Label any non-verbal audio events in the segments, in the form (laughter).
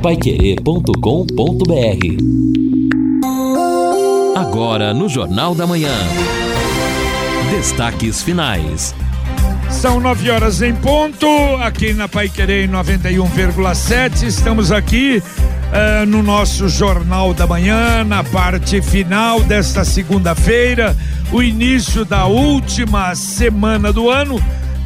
paiquerê.com.br Agora no Jornal da Manhã. Destaques finais. São nove horas em ponto, aqui na Pai Querer 91,7. Estamos aqui uh, no nosso Jornal da Manhã, na parte final desta segunda-feira, o início da última semana do ano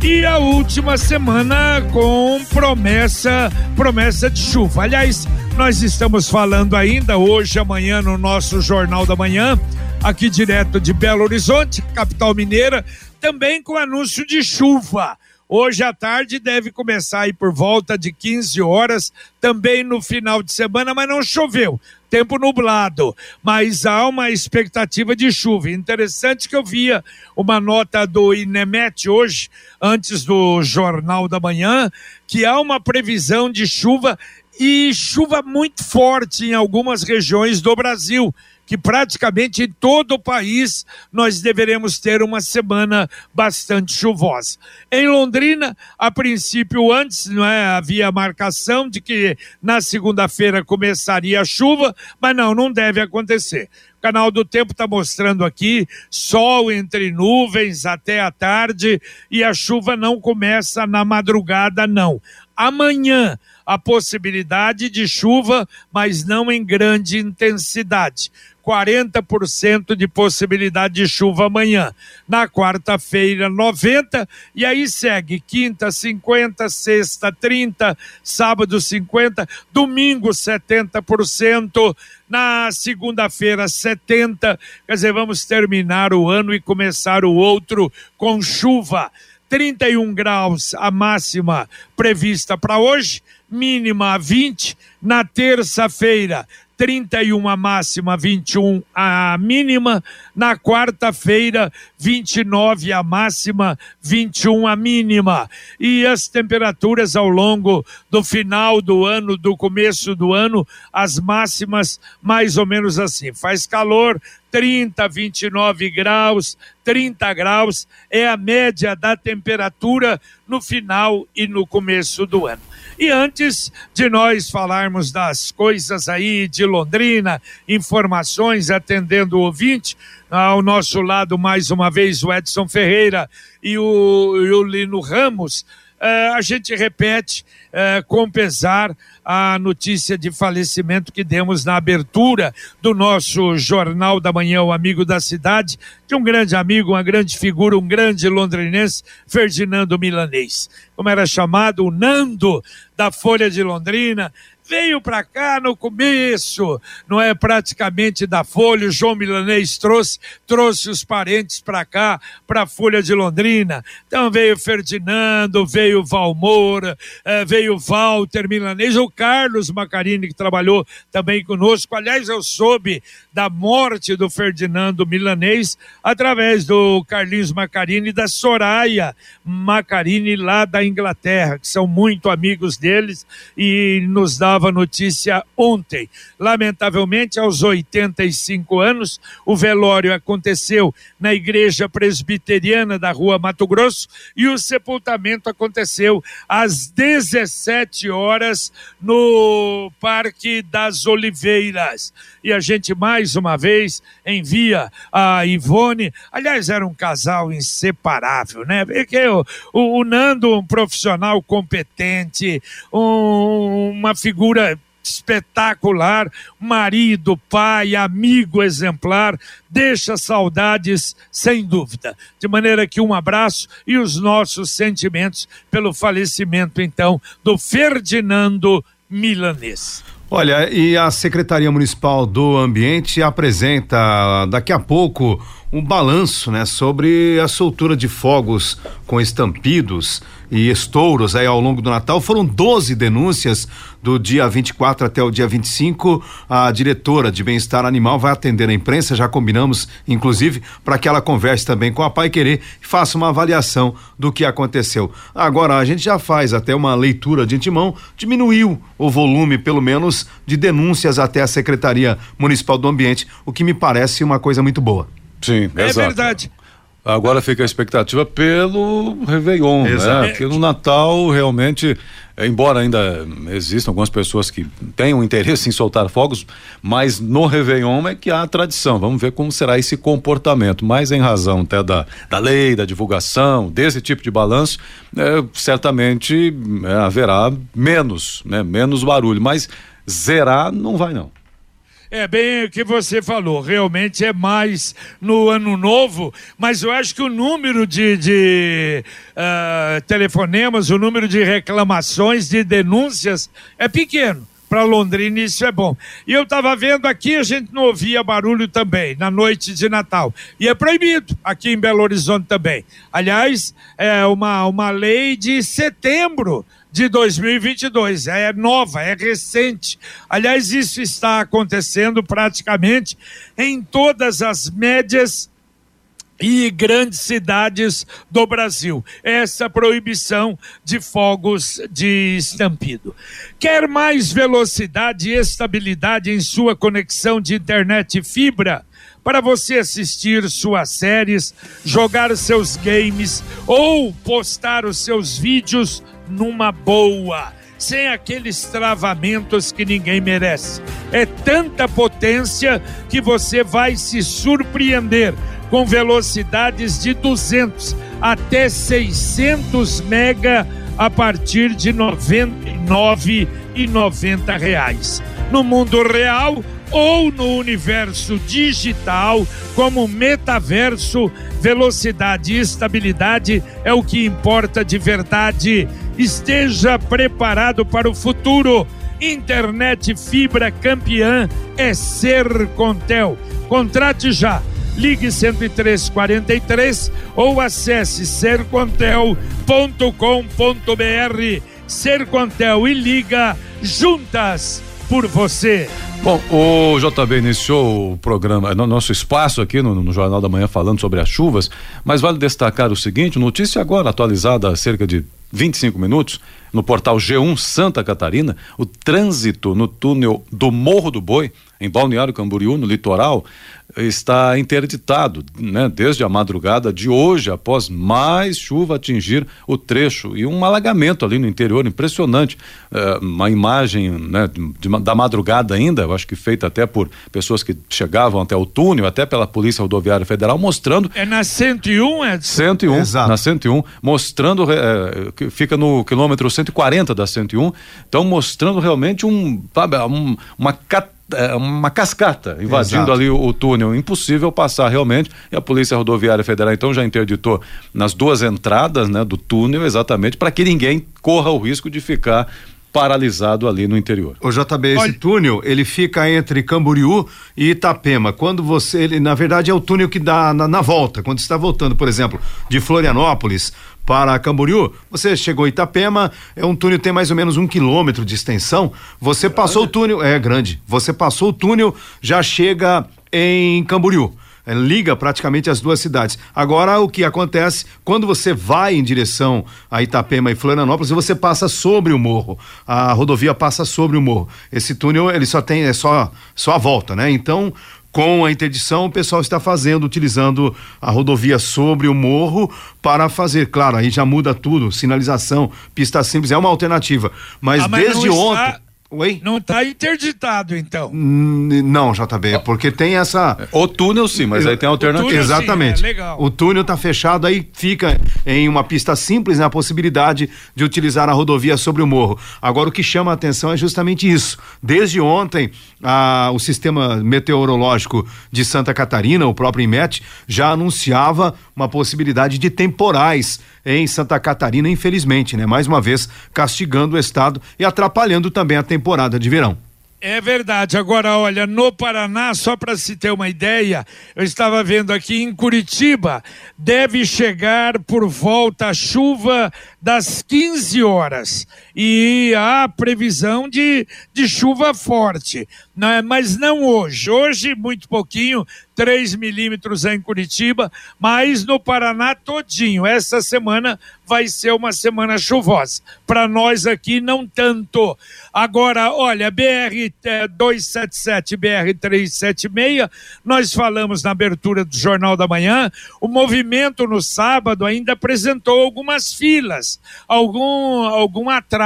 e a última semana com promessa, promessa de chuva. Aliás, nós estamos falando ainda hoje, amanhã, no nosso Jornal da Manhã, aqui direto de Belo Horizonte, capital mineira, também com anúncio de chuva. Hoje à tarde deve começar aí por volta de 15 horas, também no final de semana, mas não choveu. Tempo nublado, mas há uma expectativa de chuva. Interessante que eu via uma nota do INEMET hoje, antes do Jornal da Manhã, que há uma previsão de chuva e chuva muito forte em algumas regiões do Brasil que praticamente em todo o país nós deveremos ter uma semana bastante chuvosa. Em Londrina, a princípio, antes não é, havia marcação de que na segunda-feira começaria a chuva, mas não, não deve acontecer. O canal do Tempo está mostrando aqui sol entre nuvens até a tarde e a chuva não começa na madrugada, não. Amanhã, a possibilidade de chuva, mas não em grande intensidade. 40% de possibilidade de chuva amanhã. Na quarta-feira, 90%, e aí segue quinta, 50%, sexta, 30%, sábado, 50%, domingo, 70%, na segunda-feira, 70%. Quer dizer, vamos terminar o ano e começar o outro com chuva. 31 graus a máxima prevista para hoje, mínima 20. Na terça-feira, 31 a máxima, 21 a mínima. Na quarta-feira, 29 a máxima, 21 a mínima. E as temperaturas ao longo do final do ano, do começo do ano, as máximas mais ou menos assim. Faz calor, 30, 29 graus, 30 graus é a média da temperatura no final e no começo do ano. E antes de nós falarmos das coisas aí de Londrina, informações atendendo o ouvinte, ao nosso lado mais uma vez o Edson Ferreira e o, e o Lino Ramos, a gente repete uh, com pesar a notícia de falecimento que demos na abertura do nosso Jornal da Manhã, o Amigo da Cidade, de um grande amigo, uma grande figura, um grande londrinense, Ferdinando Milanês. Como era chamado, o Nando da Folha de Londrina, veio para cá no começo, não é praticamente da Folha, o João Milanês trouxe, trouxe os parentes para cá, para a Folha de Londrina. Então veio Ferdinando, veio Valmoura, eh, veio Walter Milanês, o Carlos Macarini, que trabalhou também conosco. Aliás, eu soube da morte do Ferdinando Milanês através do Carlinhos Macarini e da Soraya Macarini, lá da Inglaterra, que são muito amigos deles e nos dava notícia ontem. Lamentavelmente, aos 85 anos, o velório aconteceu na Igreja Presbiteriana da Rua Mato Grosso e o sepultamento aconteceu às 17 horas no Parque das Oliveiras. E a gente mais uma vez envia a Ivone. Aliás, era um casal inseparável, né? Porque o, o, o Nando, um profissional competente, um, uma figura espetacular, marido, pai, amigo exemplar, deixa saudades sem dúvida. De maneira que um abraço e os nossos sentimentos pelo falecimento então do Ferdinando Milanês. Olha, e a Secretaria Municipal do Ambiente apresenta daqui a pouco um balanço, né, sobre a soltura de fogos com estampidos e estouros aí ao longo do Natal. Foram 12 denúncias do dia 24 até o dia 25. A diretora de bem-estar animal vai atender a imprensa, já combinamos, inclusive, para que ela converse também com a Pai Querer e faça uma avaliação do que aconteceu. Agora, a gente já faz até uma leitura de antemão, diminuiu o volume, pelo menos, de denúncias até a Secretaria Municipal do Ambiente, o que me parece uma coisa muito boa. Sim, é exato. verdade. Agora fica a expectativa pelo Réveillon, Exato. né? Porque no Natal, realmente, embora ainda existam algumas pessoas que tenham interesse em soltar fogos, mas no Réveillon é que há a tradição. Vamos ver como será esse comportamento. Mas em razão até da, da lei, da divulgação, desse tipo de balanço, é, certamente é, haverá menos, né? Menos barulho. Mas zerar não vai não. É bem o que você falou, realmente é mais no ano novo, mas eu acho que o número de, de uh, telefonemas, o número de reclamações, de denúncias é pequeno. Para Londrina isso é bom. E eu estava vendo aqui, a gente não ouvia barulho também, na noite de Natal. E é proibido aqui em Belo Horizonte também. Aliás, é uma, uma lei de setembro de 2022. É nova, é recente. Aliás, isso está acontecendo praticamente em todas as médias e grandes cidades do Brasil. Essa proibição de fogos de estampido. Quer mais velocidade e estabilidade em sua conexão de internet fibra? Para você assistir suas séries, jogar seus games ou postar os seus vídeos numa boa, sem aqueles travamentos que ninguém merece. É tanta potência que você vai se surpreender com velocidades de 200 até 600 mega a partir de 99,90 reais. No mundo real ou no universo digital, como metaverso, velocidade e estabilidade é o que importa de verdade. Esteja preparado para o futuro. Internet fibra campeã é Sercontel. Contrate já. Ligue 10343 ou acesse sercontel.com.br. Sercontel e liga juntas por você. Bom, o JB iniciou o programa, no nosso espaço aqui no, no, Jornal da Manhã falando sobre as chuvas, mas vale destacar o seguinte: notícia agora atualizada há cerca de 25 minutos, no portal G1 Santa Catarina, o trânsito no túnel do Morro do Boi, em Balneário Camboriú, no litoral, está interditado, né, desde a madrugada de hoje, após mais chuva atingir o trecho. E um alagamento ali no interior impressionante, uh, uma imagem, né, de, da madrugada ainda, eu acho que feita até por pessoas que chegavam até o túnel, até pela Polícia Rodoviária Federal, mostrando é na 101, é 101, Exato. na 101, mostrando é, que fica no quilômetro 140 da 101, então mostrando realmente um, um uma catástrofe é, uma cascata invadindo Exato. ali o, o, túnel, impossível passar realmente. E a Polícia Rodoviária Federal então já interditou nas duas entradas, né, do túnel exatamente para que ninguém corra o risco de ficar paralisado ali no interior. O JB, esse Olha... túnel, ele fica entre Camboriú e Itapema. Quando você, ele, na verdade, é o túnel que dá na, na volta. Quando está voltando, por exemplo, de Florianópolis para Camboriú, você chegou em Itapema, é um túnel que tem mais ou menos um quilômetro de extensão. Você passou o túnel, é grande. Você passou o túnel, já chega em Camboriú. É, liga praticamente as duas cidades. Agora, o que acontece quando você vai em direção a Itapema e Florianópolis, você passa sobre o morro. A rodovia passa sobre o morro. Esse túnel, ele só tem, é só, só a volta, né? Então, com a interdição, o pessoal está fazendo, utilizando a rodovia sobre o morro para fazer. Claro, aí já muda tudo, sinalização, pista simples, é uma alternativa. Mas, ah, mas desde ontem. Está... Oi? Não está interditado, então. não, JB, porque tem essa. O túnel sim, mas aí tem alternativa. Túnel, Exatamente. Sim, é legal. O túnel está fechado, aí fica em uma pista simples né, a possibilidade de utilizar a rodovia sobre o morro. Agora, o que chama a atenção é justamente isso. Desde ontem, a, o sistema meteorológico de Santa Catarina, o próprio IMET, já anunciava uma possibilidade de temporais em Santa Catarina, infelizmente, né? Mais uma vez castigando o estado e atrapalhando também a temporada de verão. É verdade. Agora, olha, no Paraná, só para se ter uma ideia, eu estava vendo aqui em Curitiba, deve chegar por volta a chuva das 15 horas. E há previsão de, de chuva forte, né? mas não hoje. Hoje, muito pouquinho, 3 milímetros em Curitiba, mas no Paraná todinho. Essa semana vai ser uma semana chuvosa. Para nós aqui, não tanto. Agora, olha, BR 277, BR 376, nós falamos na abertura do Jornal da Manhã, o movimento no sábado ainda apresentou algumas filas, algum, algum atraso,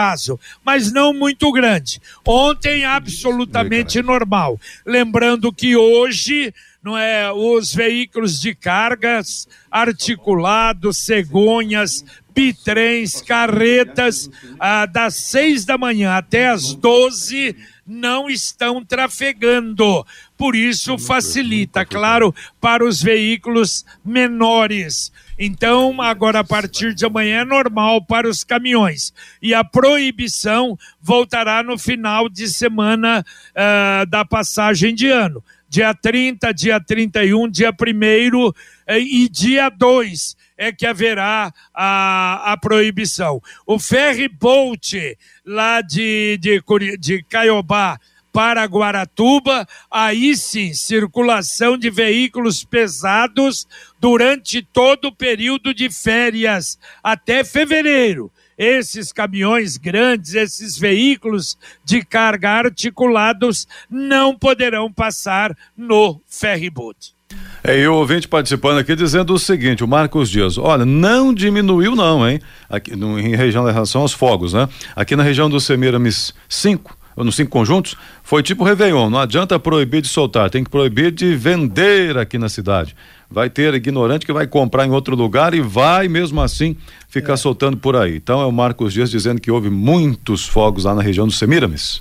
mas não muito grande. Ontem, absolutamente normal. Lembrando que hoje não é, os veículos de cargas articulados, cegonhas, bitrens, carretas, ah, das seis da manhã até as doze não estão trafegando. Por isso facilita, claro, para os veículos menores. Então, agora a partir de amanhã é normal para os caminhões. E a proibição voltará no final de semana uh, da passagem de ano dia 30, dia 31, dia 1 eh, e dia 2 é que haverá a, a proibição. O ferry boat lá de, de, de Caiobá para Guaratuba, aí sim, circulação de veículos pesados durante todo o período de férias, até fevereiro esses caminhões grandes, esses veículos de carga articulados não poderão passar no ferryboat. É, e o ouvinte participando aqui dizendo o seguinte, o Marcos Dias, olha, não diminuiu não, hein? Aqui no, em região da relação aos fogos, né? Aqui na região do Semiramis 5, ou nos cinco conjuntos, foi tipo Réveillon, não adianta proibir de soltar, tem que proibir de vender aqui na cidade vai ter ignorante que vai comprar em outro lugar e vai mesmo assim ficar é. soltando por aí. Então é o Marcos Dias dizendo que houve muitos fogos lá na região do Semiramis.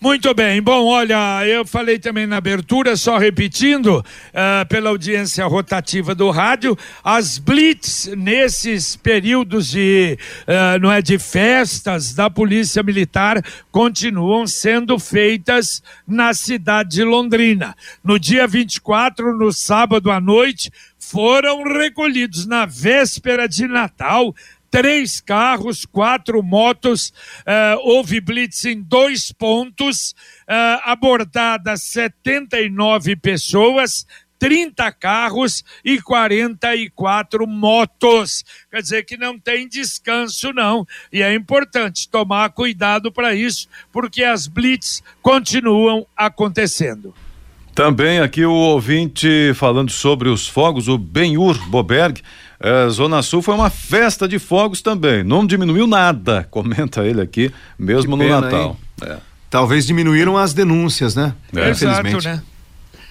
Muito bem, bom, olha, eu falei também na abertura, só repetindo, uh, pela audiência rotativa do rádio, as blitz nesses períodos de, uh, não é, de festas da Polícia Militar continuam sendo feitas na cidade de Londrina. No dia 24, no sábado à noite, foram recolhidos na véspera de Natal três carros, quatro motos, uh, houve blitz em dois pontos, uh, abordadas 79 pessoas, 30 carros e 44 motos. Quer dizer que não tem descanso, não. E é importante tomar cuidado para isso, porque as blitz continuam acontecendo. Também aqui o ouvinte falando sobre os fogos, o Benhur Boberg. É, Zona Sul foi uma festa de fogos também. Não diminuiu nada, (laughs) comenta ele aqui, mesmo pena, no Natal. É. Talvez diminuíram as denúncias, né? É. Exato, né?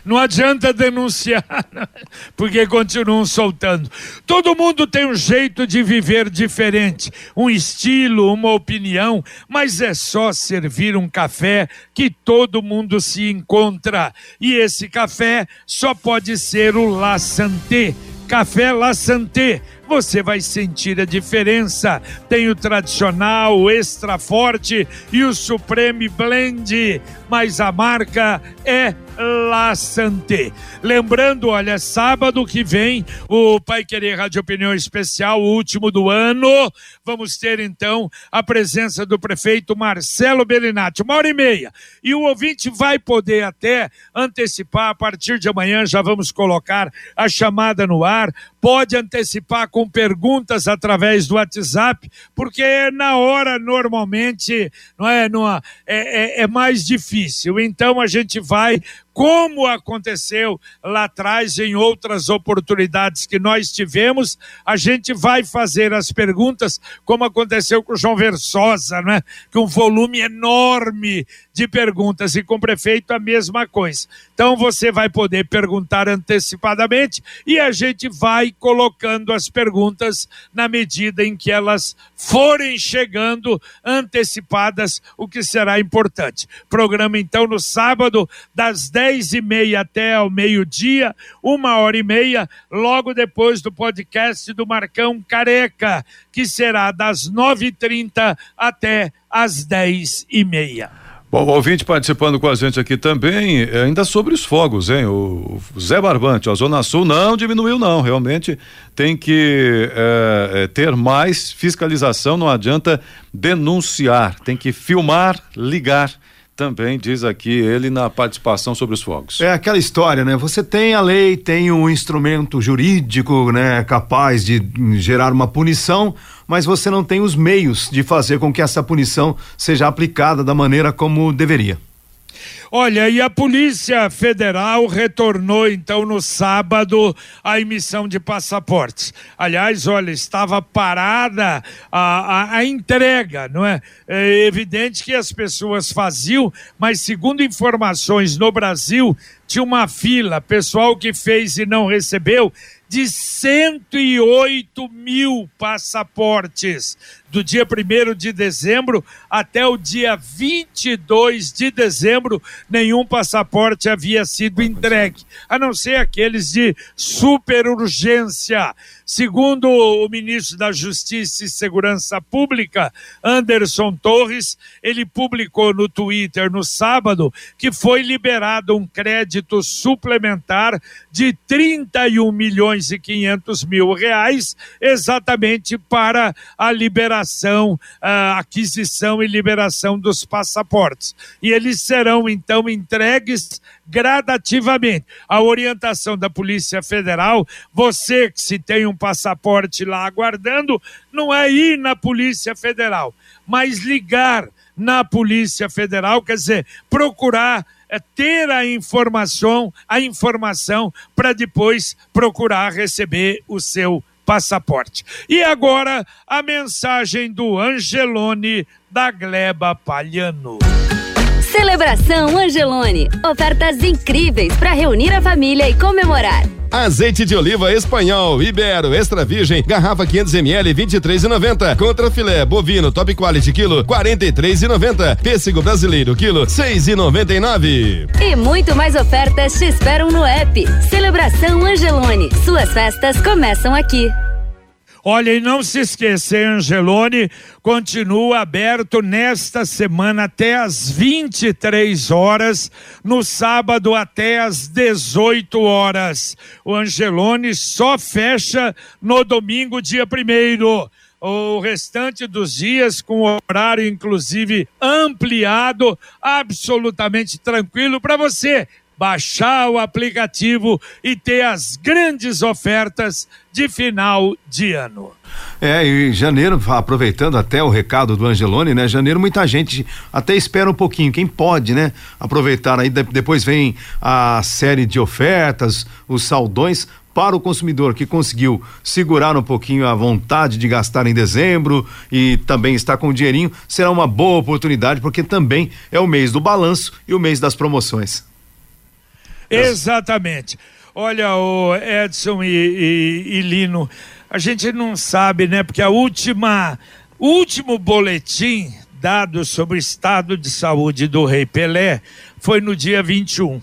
Não adianta denunciar, (laughs) porque continuam soltando. Todo mundo tem um jeito de viver diferente, um estilo, uma opinião, mas é só servir um café que todo mundo se encontra. E esse café só pode ser o La Santé. Café La Santé você vai sentir a diferença. Tem o tradicional, o extra forte e o Supreme Blend, mas a marca é La Santé. Lembrando, olha, sábado que vem, o Pai Querer Rádio Opinião Especial, o último do ano, vamos ter então a presença do prefeito Marcelo Bellinati, uma hora e meia. E o ouvinte vai poder até antecipar, a partir de amanhã já vamos colocar a chamada no ar, pode antecipar com perguntas através do WhatsApp, porque na hora normalmente não é, não é, é, é mais difícil. Então a gente vai como aconteceu lá atrás em outras oportunidades que nós tivemos, a gente vai fazer as perguntas, como aconteceu com o João Versosa, né? Que um volume enorme de perguntas, e com o prefeito a mesma coisa. Então você vai poder perguntar antecipadamente e a gente vai colocando as perguntas na medida em que elas forem chegando antecipadas, o que será importante. Programa então no sábado, das 10 dez e meia até ao meio-dia, uma hora e meia, logo depois do podcast do Marcão Careca, que será das nove e trinta até às dez e meia. Bom, ouvinte participando com a gente aqui também, eh, ainda sobre os fogos, hein? O, Zé Barbante, a Zona Sul não diminuiu, não. Realmente tem que é, ter mais fiscalização, não adianta denunciar, tem que filmar, ligar também diz aqui ele na participação sobre os fogos. É aquela história, né? Você tem a lei, tem um instrumento jurídico, né, capaz de gerar uma punição, mas você não tem os meios de fazer com que essa punição seja aplicada da maneira como deveria. Olha, e a Polícia Federal retornou então no sábado a emissão de passaportes. Aliás, olha, estava parada a, a, a entrega, não é? É evidente que as pessoas faziam, mas segundo informações no Brasil, tinha uma fila, pessoal que fez e não recebeu, de 108 mil passaportes do dia 1 de dezembro até o dia 22 de dezembro, nenhum passaporte havia sido entregue, a não ser aqueles de super urgência. Segundo o ministro da Justiça e Segurança Pública, Anderson Torres, ele publicou no Twitter no sábado que foi liberado um crédito suplementar de 31 milhões e 500 mil reais, exatamente para a liberação uh, aquisição e liberação dos passaportes. E eles serão então entregues gradativamente. A orientação da Polícia Federal, você que se tem um passaporte lá aguardando, não é ir na Polícia Federal, mas ligar na Polícia Federal, quer dizer, procurar é ter a informação, a informação para depois procurar receber o seu passaporte. E agora a mensagem do Angelone da Gleba Palhano. Celebração Angelone. Ofertas incríveis para reunir a família e comemorar. Azeite de oliva espanhol, Ibero, extra virgem, garrafa 500 ml, 23,90. Contra filé bovino top quality quilo, 43,90. Pêssego brasileiro quilo, 6,99. E muito mais ofertas te esperam no app. Celebração Angelone. Suas festas começam aqui. Olha, e não se esquecer, Angelone continua aberto nesta semana até às 23 horas, no sábado até às 18 horas. O Angelone só fecha no domingo, dia primeiro o restante dos dias com horário inclusive ampliado, absolutamente tranquilo para você baixar o aplicativo e ter as grandes ofertas de final de ano. É, e janeiro, aproveitando até o recado do Angelone, né? Janeiro muita gente até espera um pouquinho, quem pode, né? Aproveitar aí, depois vem a série de ofertas, os saldões, para o consumidor que conseguiu segurar um pouquinho a vontade de gastar em dezembro e também está com o dinheirinho, será uma boa oportunidade porque também é o mês do balanço e o mês das promoções. Exatamente. Olha, o Edson e, e, e, Lino, a gente não sabe, né? Porque a última, último boletim dado sobre o estado de saúde do Rei Pelé foi no dia 21.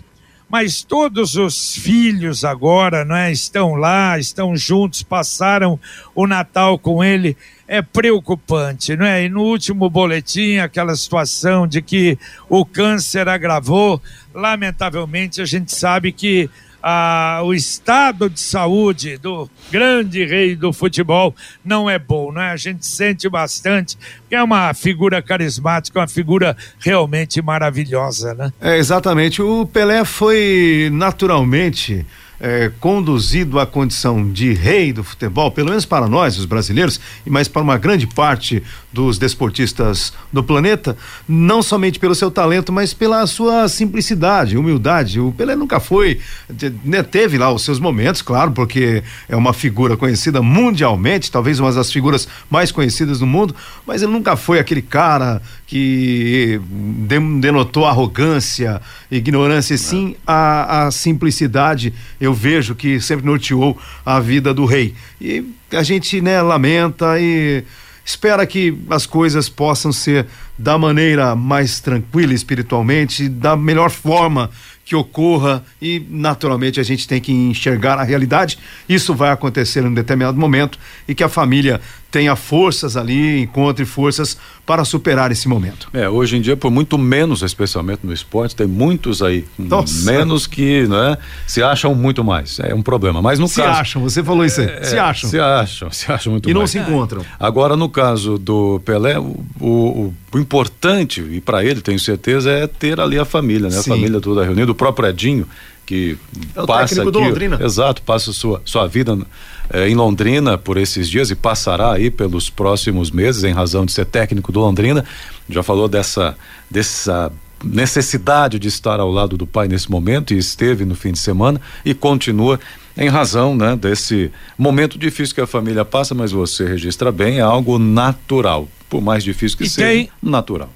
Mas todos os filhos agora, né, estão lá, estão juntos, passaram o Natal com ele é preocupante, não é? E no último boletim, aquela situação de que o câncer agravou, lamentavelmente a gente sabe que ah, o estado de saúde do grande rei do futebol não é bom, não é? A gente sente bastante, é uma figura carismática, uma figura realmente maravilhosa, né? É, exatamente. O Pelé foi naturalmente é, conduzido à condição de rei do futebol, pelo menos para nós, os brasileiros, mais para uma grande parte dos desportistas do planeta, não somente pelo seu talento, mas pela sua simplicidade, humildade. O Pelé nunca foi, né, teve lá os seus momentos, claro, porque é uma figura conhecida mundialmente, talvez uma das figuras mais conhecidas do mundo, mas ele nunca foi aquele cara que denotou arrogância, ignorância, sim a, a simplicidade. Eu vejo que sempre norteou a vida do rei. E a gente, né, lamenta e espera que as coisas possam ser da maneira mais tranquila espiritualmente, da melhor forma que ocorra e naturalmente a gente tem que enxergar a realidade. Isso vai acontecer em um determinado momento e que a família tenha forças ali, encontre forças para superar esse momento. É, hoje em dia, por muito menos, especialmente no esporte, tem muitos aí, Nossa. menos que, né, se acham muito mais. É um problema. Mas no se caso. acham, você falou isso aí. É, se acham. Se acham, se acham muito E não mais. se encontram. Agora, no caso do Pelé, o, o, o importante, e para ele, tenho certeza, é ter ali a família, né? Sim. A família toda reunida. O próprio Edinho, que É o passa aqui. Exato, passa sua, sua vida eh, em Londrina por esses dias e passará aí pelos próximos meses, em razão de ser técnico do Londrina. Já falou dessa, dessa necessidade de estar ao lado do pai nesse momento e esteve no fim de semana e continua em razão né, desse momento difícil que a família passa, mas você registra bem, é algo natural. Por mais difícil que E seja, tem- natural.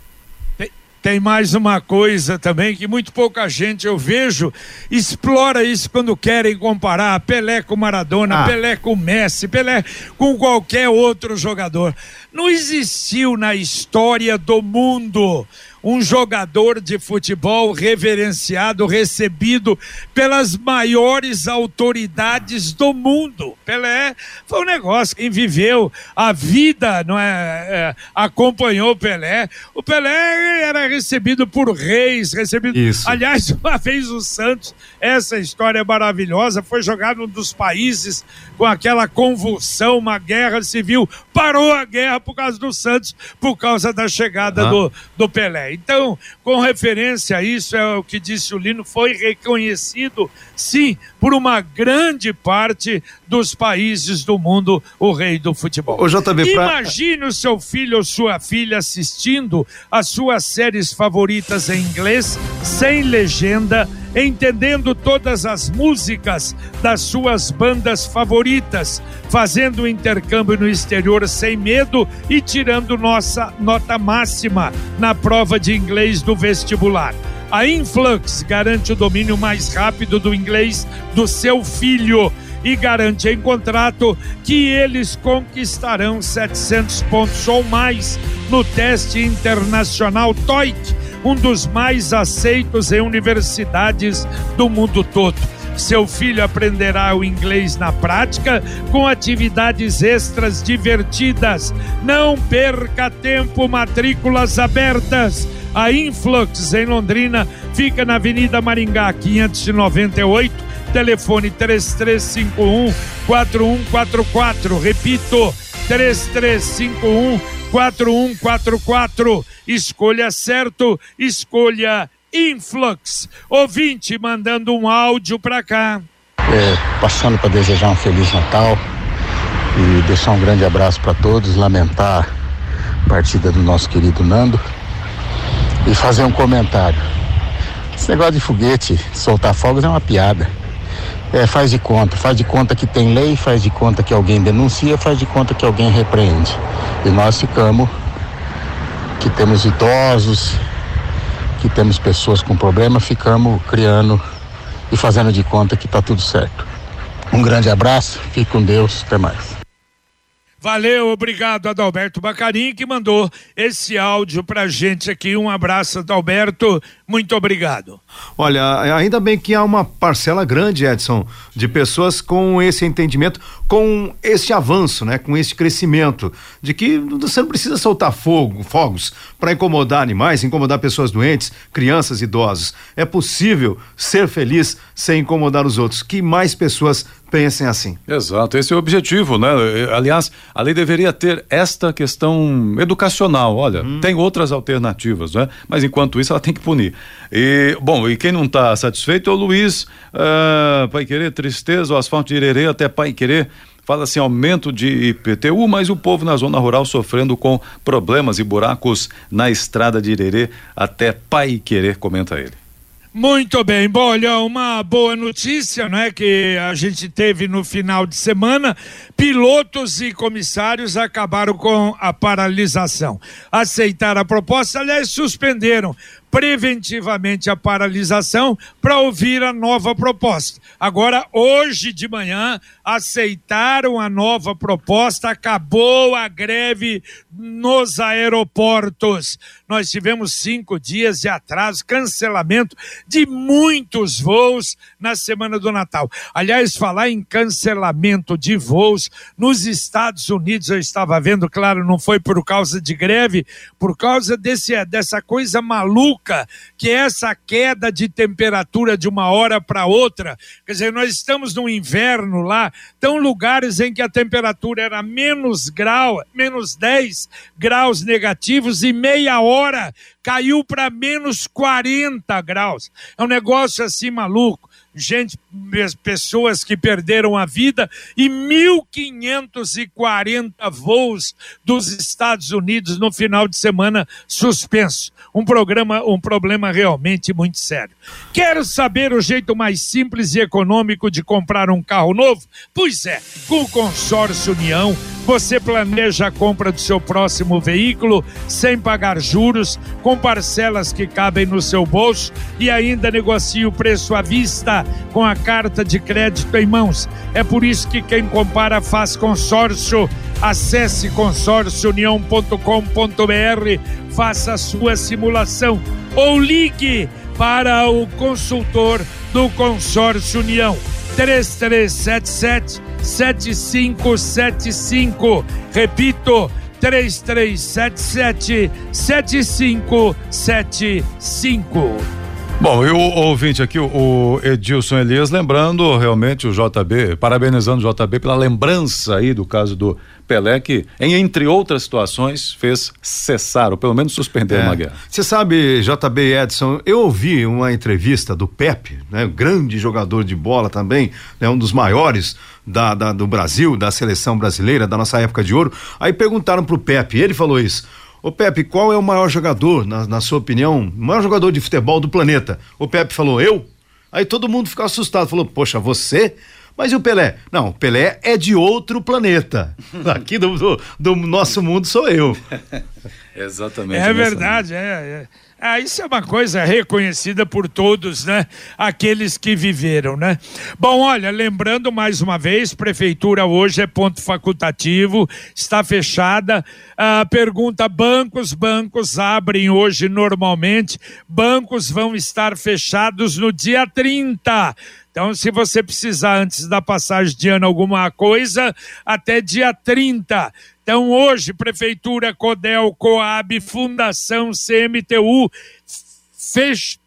Tem- mais uma coisa também que muito pouca gente eu vejo explora isso quando querem comparar Pelé com Maradona, Ah. Pelé com Messi, Pelé com qualquer outro jogador. Não existiu na história do mundo um jogador de futebol reverenciado, recebido pelas maiores autoridades do mundo. Pelé foi um negócio, quem viveu a vida, não é, é, acompanhou o Pelé. O Pelé era recebido por reis, recebido. Isso. Aliás, (laughs) uma vez o Santos, essa história é maravilhosa, foi jogado num dos países com aquela convulsão, uma guerra civil, parou a guerra por causa do Santos, por causa da chegada Ah. do, do Pelé. Então, com referência a isso, é o que disse o Lino, foi reconhecido, sim, por uma grande parte dos países do mundo, o rei do futebol. Ô, JB, pra- Imagine o seu filho ou sua filha assistindo as suas séries favoritas em inglês, sem legenda, entendendo todas as músicas das suas bandas favoritas, fazendo intercâmbio no exterior sem medo e tirando nossa nota máxima na prova de inglês do vestibular. A Influx garante o domínio mais rápido do inglês do seu filho e garante em contrato que eles conquistarão 700 pontos ou mais no teste internacional TOEIC, um dos mais aceitos em universidades do mundo todo. Seu filho aprenderá o inglês na prática com atividades extras divertidas. Não perca tempo, matrículas abertas. A Influx em Londrina fica na Avenida Maringá 598 telefone 3351 4144. Repito, 3351 4144. Escolha certo, escolha Influx. Ouvinte mandando um áudio pra cá. É, passando para desejar um feliz Natal e deixar um grande abraço para todos, lamentar a partida do nosso querido Nando e fazer um comentário. Esse negócio de foguete, soltar fogos é uma piada. É, faz de conta, faz de conta que tem lei, faz de conta que alguém denuncia, faz de conta que alguém repreende. E nós ficamos que temos idosos, que temos pessoas com problema, ficamos criando e fazendo de conta que está tudo certo. Um grande abraço, fique com Deus, até mais. Valeu, obrigado Adalberto Bacarim que mandou esse áudio pra gente aqui. Um abraço, Adalberto. Muito obrigado. Olha, ainda bem que há uma parcela grande, Edson, de pessoas com esse entendimento, com esse avanço, né, com esse crescimento, de que você não precisa soltar fogo, fogos para incomodar animais, incomodar pessoas doentes, crianças, idosos. É possível ser feliz sem incomodar os outros. Que mais pessoas pensem assim. Exato, esse é o objetivo, né? Aliás, a lei deveria ter esta questão educacional. Olha, tem outras alternativas, né? Mas enquanto isso, ela tem que punir. E, bom, e quem não está satisfeito é o Luiz, ah, Pai Querer, tristeza, o asfalto de Irerê até Pai Querer. Fala assim, aumento de IPTU, mas o povo na zona rural sofrendo com problemas e buracos na estrada de Irerê até Pai Querer, comenta ele. Muito bem, bom, olha, uma boa notícia, não é, que a gente teve no final de semana, pilotos e comissários acabaram com a paralisação. Aceitaram a proposta, aliás, suspenderam preventivamente a paralisação para ouvir a nova proposta. Agora, hoje de manhã, aceitaram a nova proposta, acabou a greve nos aeroportos. nós tivemos cinco dias de atraso, cancelamento de muitos voos na semana do Natal. Aliás, falar em cancelamento de voos nos Estados Unidos, eu estava vendo, claro, não foi por causa de greve, por causa desse, dessa coisa maluca que é essa queda de temperatura de uma hora para outra. Quer dizer, nós estamos no inverno lá, estão lugares em que a temperatura era menos grau, menos 10 graus negativos e meia hora caiu para menos 40 graus. É um negócio assim maluco gente, pessoas que perderam a vida e 1.540 voos dos Estados Unidos no final de semana suspenso. Um programa, um problema realmente muito sério. Quero saber o jeito mais simples e econômico de comprar um carro novo? Pois é, com o Consórcio União você planeja a compra do seu próximo veículo sem pagar juros, com parcelas que cabem no seu bolso e ainda negocia o preço à vista com a carta de crédito em mãos. É por isso que quem compara faz consórcio. Acesse consórciounião.com.br, faça a sua simulação ou ligue para o consultor do Consórcio União 3377 7575. Repito, 3377 7575. Bom, e o ouvinte aqui, o Edilson Elias, lembrando realmente o JB, parabenizando o JB pela lembrança aí do caso do Pelé, que, em, entre outras situações, fez cessar, ou pelo menos suspender é. uma guerra. Você sabe, JB Edson, eu ouvi uma entrevista do Pepe, né, grande jogador de bola também, né, um dos maiores da, da, do Brasil, da seleção brasileira, da nossa época de ouro. Aí perguntaram pro Pepe, ele falou isso. Ô Pepe, qual é o maior jogador, na, na sua opinião, o maior jogador de futebol do planeta? O Pepe falou, eu? Aí todo mundo ficou assustado, falou, poxa, você? Mas e o Pelé? Não, o Pelé é de outro planeta. (laughs) Aqui do, do, do nosso mundo sou eu. (laughs) Exatamente. É verdade, é, é. Ah, isso é uma coisa reconhecida por todos, né? Aqueles que viveram, né? Bom, olha, lembrando mais uma vez, prefeitura hoje é ponto facultativo, está fechada. Ah, pergunta: bancos, bancos abrem hoje normalmente, bancos vão estar fechados no dia 30. Então, se você precisar antes da passagem de ano alguma coisa, até dia 30. Então, hoje, Prefeitura, Codel, Coab, Fundação, CMTU, fech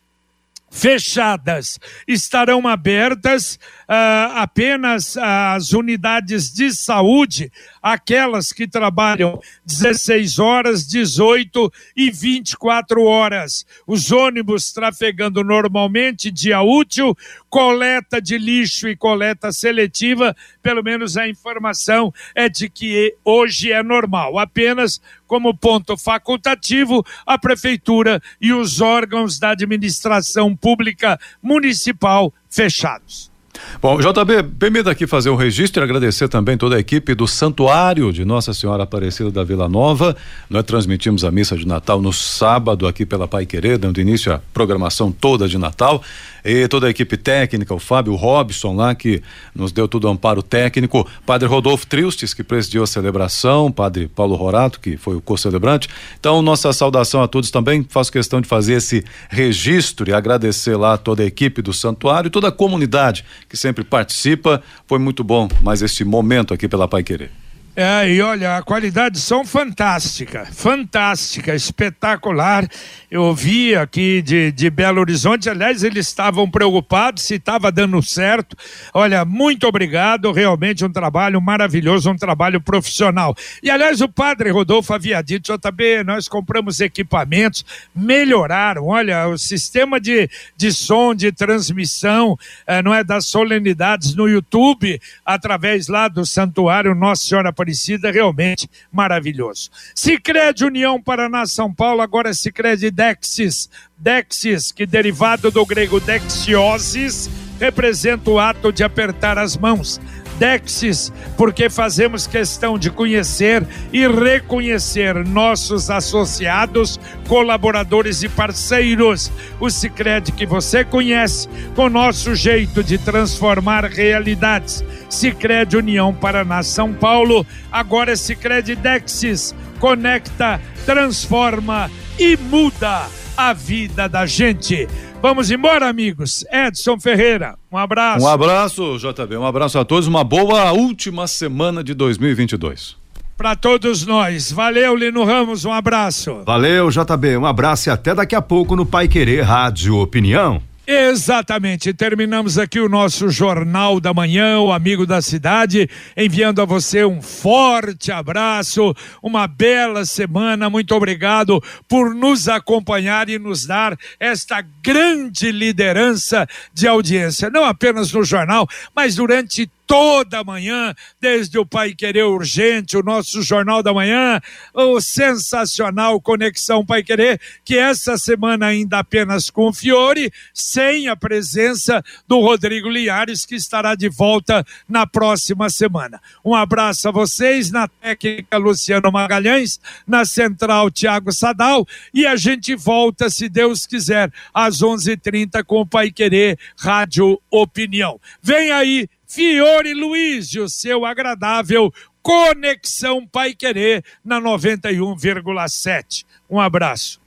fechadas. Estarão abertas uh, apenas as unidades de saúde, aquelas que trabalham 16 horas, 18 e 24 horas. Os ônibus trafegando normalmente, dia útil, coleta de lixo e coleta seletiva, pelo menos a informação é de que hoje é normal. Apenas como ponto facultativo, a prefeitura e os órgãos da administração pública municipal fechados. Bom, JB, permita aqui fazer um registro e agradecer também toda a equipe do Santuário de Nossa Senhora Aparecida da Vila Nova. Nós transmitimos a missa de Natal no sábado aqui pela Pai Querer, dando início à programação toda de Natal e toda a equipe técnica, o Fábio Robson lá, que nos deu todo o amparo técnico, Padre Rodolfo Tristes, que presidiu a celebração, Padre Paulo Rorato, que foi o co-celebrante. Então, nossa saudação a todos também. Faço questão de fazer esse registro e agradecer lá toda a equipe do santuário, toda a comunidade que sempre participa. Foi muito bom mais este momento aqui pela Pai Querer. É, e olha, a qualidade de som fantástica, fantástica, espetacular. Eu ouvi aqui de, de Belo Horizonte, aliás, eles estavam preocupados se estava dando certo. Olha, muito obrigado, realmente um trabalho maravilhoso, um trabalho profissional. E aliás, o padre Rodolfo havia dito, JB, nós compramos equipamentos, melhoraram, olha, o sistema de, de som, de transmissão, eh, não é, das solenidades no YouTube, através lá do santuário Nossa Senhora Aparecida, realmente maravilhoso. Sicredi União Paraná São Paulo, agora Sicredi Dexis. Dexis, que derivado do grego dexiosis, representa o ato de apertar as mãos. Dexis, porque fazemos questão de conhecer e reconhecer nossos associados, colaboradores e parceiros. O Sicredi que você conhece, com nosso jeito de transformar realidades. Sicredi União Paraná São Paulo, agora é Sicredi Dexis, conecta, transforma e muda a vida da gente. Vamos embora, amigos. Edson Ferreira, um abraço. Um abraço, JB. Um abraço a todos. Uma boa última semana de 2022. Para todos nós. Valeu, Lino Ramos. Um abraço. Valeu, JB. Um abraço e até daqui a pouco no Pai Querer Rádio Opinião. Exatamente. Terminamos aqui o nosso Jornal da Manhã, o Amigo da Cidade, enviando a você um forte abraço, uma bela semana. Muito obrigado por nos acompanhar e nos dar esta grande liderança de audiência, não apenas no jornal, mas durante toda manhã, desde o Pai Querer Urgente, o nosso Jornal da Manhã, o sensacional Conexão Pai Querer, que essa semana ainda apenas com o Fiore, sem a presença do Rodrigo Liares, que estará de volta na próxima semana. Um abraço a vocês, na técnica Luciano Magalhães, na central Tiago Sadal, e a gente volta, se Deus quiser, às 11:30 com o Pai Querer Rádio Opinião. Vem aí Fiore Luiz e o seu agradável Conexão Pai Querer na 91,7. Um abraço.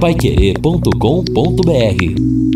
Paiquerê.com.br